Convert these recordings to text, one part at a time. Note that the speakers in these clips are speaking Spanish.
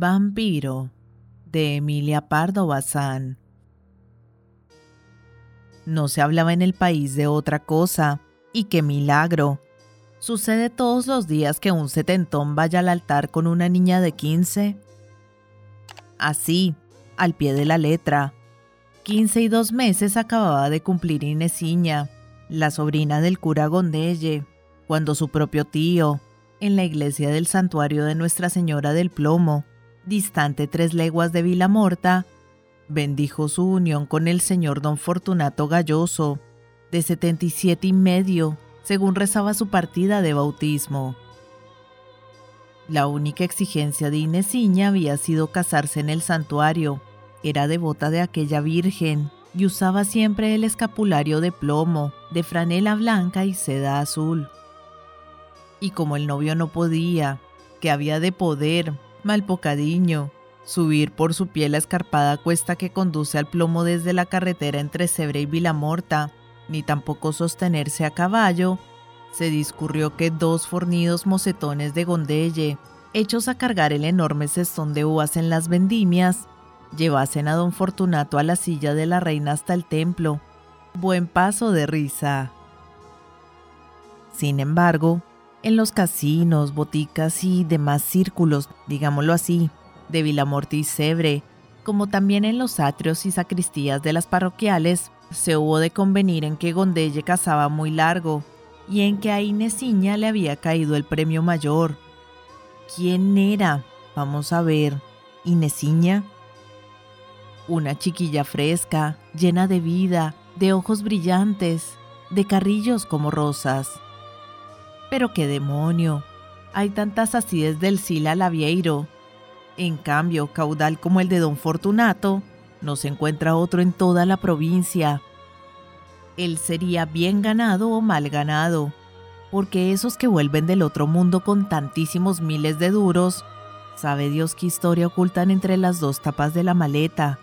Vampiro de Emilia Pardo Bazán. No se hablaba en el país de otra cosa, y qué milagro. ¿Sucede todos los días que un setentón vaya al altar con una niña de 15? Así, al pie de la letra. 15 y dos meses acababa de cumplir Inesiña, la sobrina del cura Gondelle, cuando su propio tío, en la iglesia del santuario de Nuestra Señora del Plomo, distante tres leguas de Vilamorta, bendijo su unión con el señor don Fortunato Galloso, de setenta y siete y medio, según rezaba su partida de bautismo. La única exigencia de Inesiña había sido casarse en el santuario. Era devota de aquella virgen y usaba siempre el escapulario de plomo, de franela blanca y seda azul. Y como el novio no podía, que había de poder, Malpocadiño. Subir por su piel la escarpada cuesta que conduce al plomo desde la carretera entre Cebre y Vilamorta, ni tampoco sostenerse a caballo, se discurrió que dos fornidos mocetones de Gondelle, hechos a cargar el enorme cestón de uvas en las vendimias, llevasen a don Fortunato a la silla de la reina hasta el templo. Buen paso de risa. Sin embargo, en los casinos, boticas y demás círculos, digámoslo así, de Vilamorte y Cebre, como también en los atrios y sacristías de las parroquiales, se hubo de convenir en que Gondelle cazaba muy largo y en que a Inesiña le había caído el premio mayor. ¿Quién era? Vamos a ver. ¿Inesiña? Una chiquilla fresca, llena de vida, de ojos brillantes, de carrillos como rosas pero qué demonio. Hay tantas acides del Sila Lavieiro. En cambio, caudal como el de Don Fortunato, no se encuentra otro en toda la provincia. Él sería bien ganado o mal ganado, porque esos que vuelven del otro mundo con tantísimos miles de duros, sabe Dios qué historia ocultan entre las dos tapas de la maleta.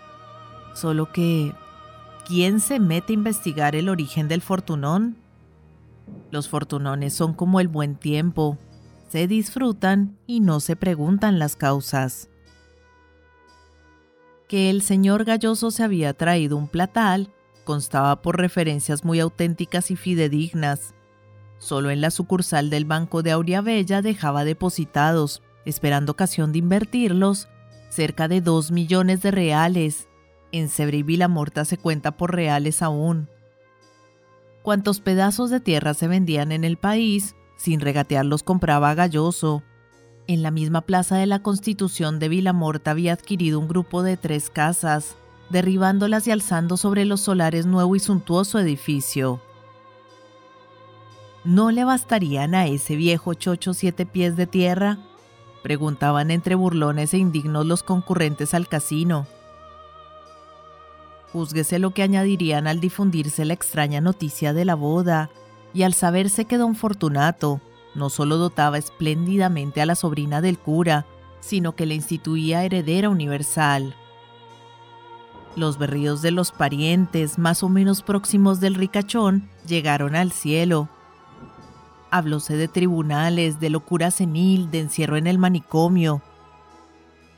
Solo que, ¿quién se mete a investigar el origen del fortunón? Los fortunones son como el buen tiempo, se disfrutan y no se preguntan las causas. Que el señor Galloso se había traído un platal constaba por referencias muy auténticas y fidedignas. Solo en la sucursal del Banco de Auriabella dejaba depositados, esperando ocasión de invertirlos, cerca de dos millones de reales. En Cebre y Vilamorta se cuenta por reales aún cuantos pedazos de tierra se vendían en el país, sin regatear los compraba Galloso. En la misma plaza de la Constitución de Vilamorta había adquirido un grupo de tres casas, derribándolas y alzando sobre los solares nuevo y suntuoso edificio. ¿No le bastarían a ese viejo chocho siete pies de tierra? Preguntaban entre burlones e indignos los concurrentes al casino. Júzguese lo que añadirían al difundirse la extraña noticia de la boda y al saberse que don Fortunato no solo dotaba espléndidamente a la sobrina del cura, sino que le instituía heredera universal. Los berríos de los parientes más o menos próximos del ricachón llegaron al cielo. Hablóse de tribunales, de locura senil, de encierro en el manicomio.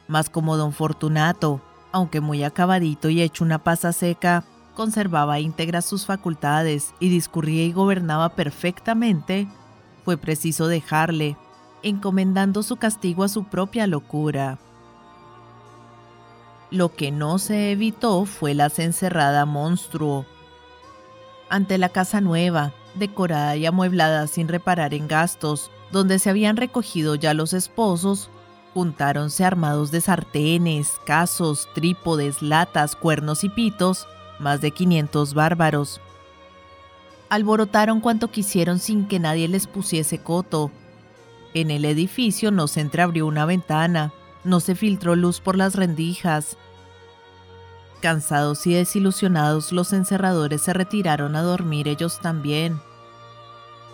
Mas como don Fortunato aunque muy acabadito y hecho una pasa seca, conservaba íntegras sus facultades y discurría y gobernaba perfectamente, fue preciso dejarle, encomendando su castigo a su propia locura. Lo que no se evitó fue la cencerrada monstruo. Ante la casa nueva, decorada y amueblada sin reparar en gastos, donde se habían recogido ya los esposos, juntáronse armados de sartenes, casos, trípodes, latas, cuernos y pitos, más de 500 bárbaros. Alborotaron cuanto quisieron sin que nadie les pusiese coto. En el edificio no se entreabrió una ventana, no se filtró luz por las rendijas. Cansados y desilusionados, los encerradores se retiraron a dormir ellos también.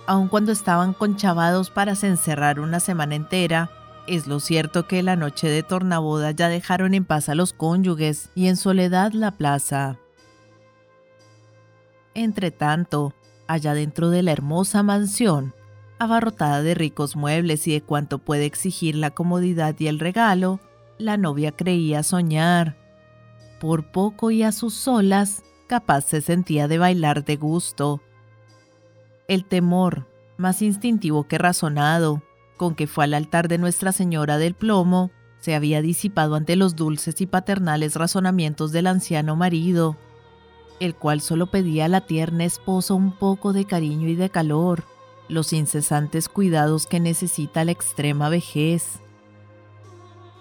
Aun cuando estaban conchavados para se encerrar una semana entera, es lo cierto que la noche de tornaboda ya dejaron en paz a los cónyuges y en soledad la plaza. Entretanto, allá dentro de la hermosa mansión, abarrotada de ricos muebles y de cuanto puede exigir la comodidad y el regalo, la novia creía soñar. Por poco y a sus solas, capaz se sentía de bailar de gusto. El temor, más instintivo que razonado, con que fue al altar de Nuestra Señora del Plomo, se había disipado ante los dulces y paternales razonamientos del anciano marido, el cual solo pedía a la tierna esposa un poco de cariño y de calor, los incesantes cuidados que necesita la extrema vejez.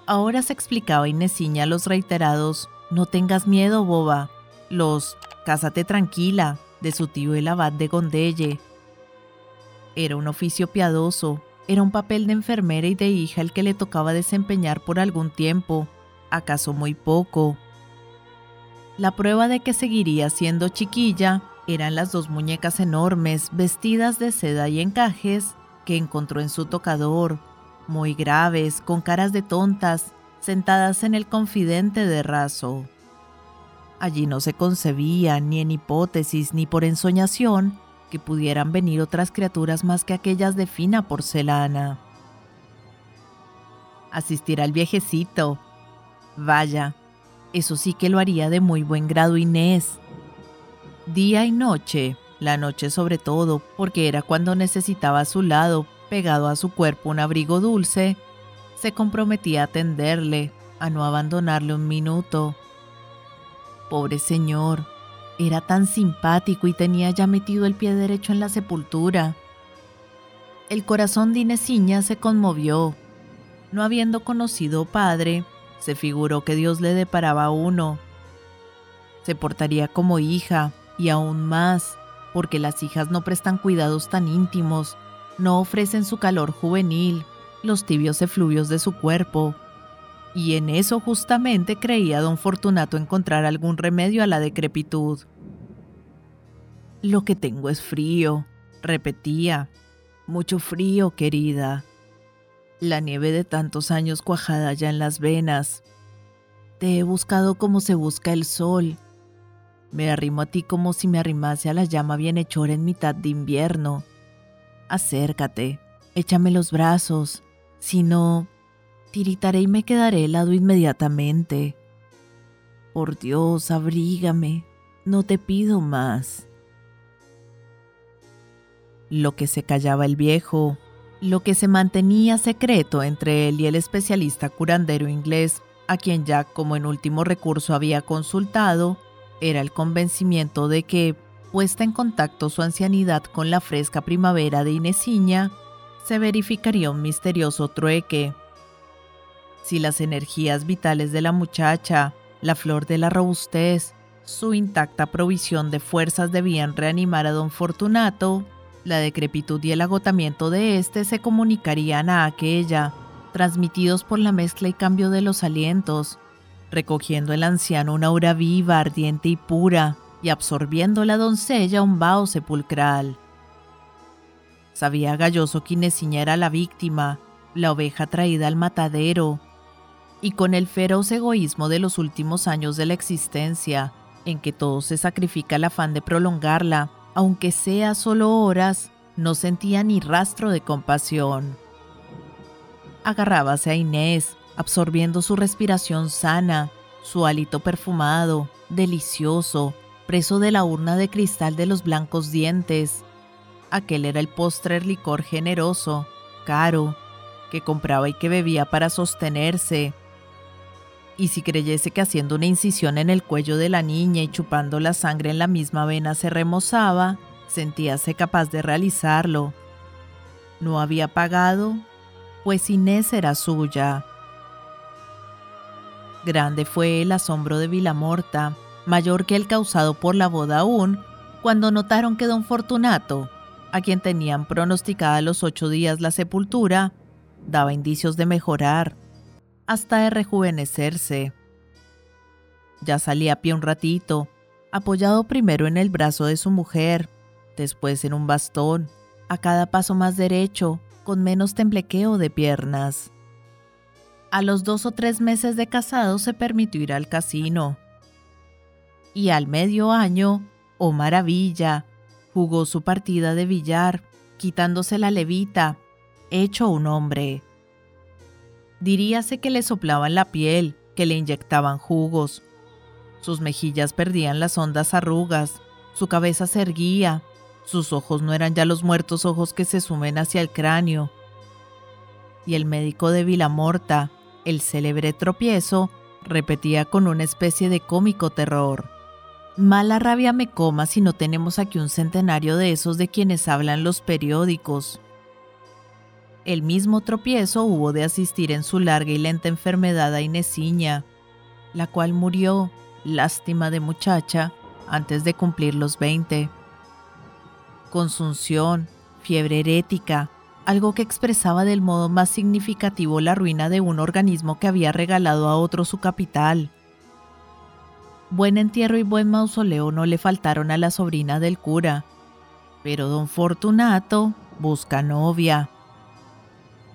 Ahora se explicaba Inesiña los reiterados No tengas miedo, boba, los Cásate tranquila de su tío el abad de Gondelle. Era un oficio piadoso, era un papel de enfermera y de hija el que le tocaba desempeñar por algún tiempo, acaso muy poco. La prueba de que seguiría siendo chiquilla eran las dos muñecas enormes, vestidas de seda y encajes, que encontró en su tocador, muy graves, con caras de tontas, sentadas en el confidente de raso. Allí no se concebía, ni en hipótesis ni por ensoñación, que pudieran venir otras criaturas más que aquellas de fina porcelana. Asistir al viejecito. Vaya, eso sí que lo haría de muy buen grado Inés. Día y noche, la noche sobre todo, porque era cuando necesitaba a su lado, pegado a su cuerpo un abrigo dulce, se comprometía a atenderle, a no abandonarle un minuto. Pobre señor, era tan simpático y tenía ya metido el pie derecho en la sepultura. El corazón de Inesiña se conmovió. No habiendo conocido padre, se figuró que Dios le deparaba uno. Se portaría como hija, y aún más, porque las hijas no prestan cuidados tan íntimos, no ofrecen su calor juvenil, los tibios efluvios de su cuerpo. Y en eso justamente creía don Fortunato encontrar algún remedio a la decrepitud. Lo que tengo es frío, repetía. Mucho frío, querida. La nieve de tantos años cuajada ya en las venas. Te he buscado como se busca el sol, me arrimo a ti como si me arrimase a la llama bienhechora en mitad de invierno. Acércate, échame los brazos, si no, tiritaré y me quedaré helado inmediatamente. Por Dios, abrígame, no te pido más. Lo que se callaba el viejo, lo que se mantenía secreto entre él y el especialista curandero inglés, a quien Jack como en último recurso había consultado, era el convencimiento de que, puesta en contacto su ancianidad con la fresca primavera de Inesiña, se verificaría un misterioso trueque. Si las energías vitales de la muchacha, la flor de la robustez, su intacta provisión de fuerzas debían reanimar a don Fortunato, la decrepitud y el agotamiento de éste se comunicarían a aquella, transmitidos por la mezcla y cambio de los alientos, recogiendo el anciano una aura viva, ardiente y pura, y absorbiendo la doncella un vaho sepulcral. Sabía Galloso que Inesiña era la víctima, la oveja traída al matadero, y con el feroz egoísmo de los últimos años de la existencia, en que todo se sacrifica al afán de prolongarla, aunque sea solo horas, no sentía ni rastro de compasión. Agarrábase a Inés, absorbiendo su respiración sana, su hálito perfumado, delicioso, preso de la urna de cristal de los blancos dientes. Aquel era el postrer licor generoso, caro, que compraba y que bebía para sostenerse. Y si creyese que haciendo una incisión en el cuello de la niña y chupando la sangre en la misma vena se remozaba, sentíase capaz de realizarlo. No había pagado, pues Inés era suya. Grande fue el asombro de Vilamorta, mayor que el causado por la boda aún, cuando notaron que don Fortunato, a quien tenían pronosticada los ocho días la sepultura, daba indicios de mejorar, hasta de rejuvenecerse. Ya salía a pie un ratito, apoyado primero en el brazo de su mujer, después en un bastón, a cada paso más derecho, con menos temblequeo de piernas. A los dos o tres meses de casado se permitió ir al casino. Y al medio año, oh maravilla, jugó su partida de billar, quitándose la levita, hecho un hombre. Diríase que le soplaban la piel, que le inyectaban jugos. Sus mejillas perdían las hondas arrugas, su cabeza se erguía, sus ojos no eran ya los muertos ojos que se sumen hacia el cráneo. Y el médico de Vilamorta, el célebre tropiezo, repetía con una especie de cómico terror. Mala rabia me coma si no tenemos aquí un centenario de esos de quienes hablan los periódicos. El mismo tropiezo hubo de asistir en su larga y lenta enfermedad a Inesiña, la cual murió, lástima de muchacha, antes de cumplir los 20. Consunción, fiebre herética, algo que expresaba del modo más significativo la ruina de un organismo que había regalado a otro su capital. Buen entierro y buen mausoleo no le faltaron a la sobrina del cura, pero don Fortunato busca novia.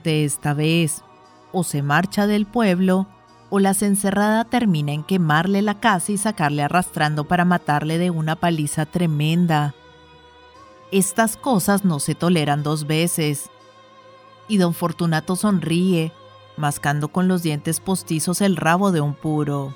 Esta vez, o se marcha del pueblo, o la encerrada termina en quemarle la casa y sacarle arrastrando para matarle de una paliza tremenda. Estas cosas no se toleran dos veces. Y don Fortunato sonríe, mascando con los dientes postizos el rabo de un puro.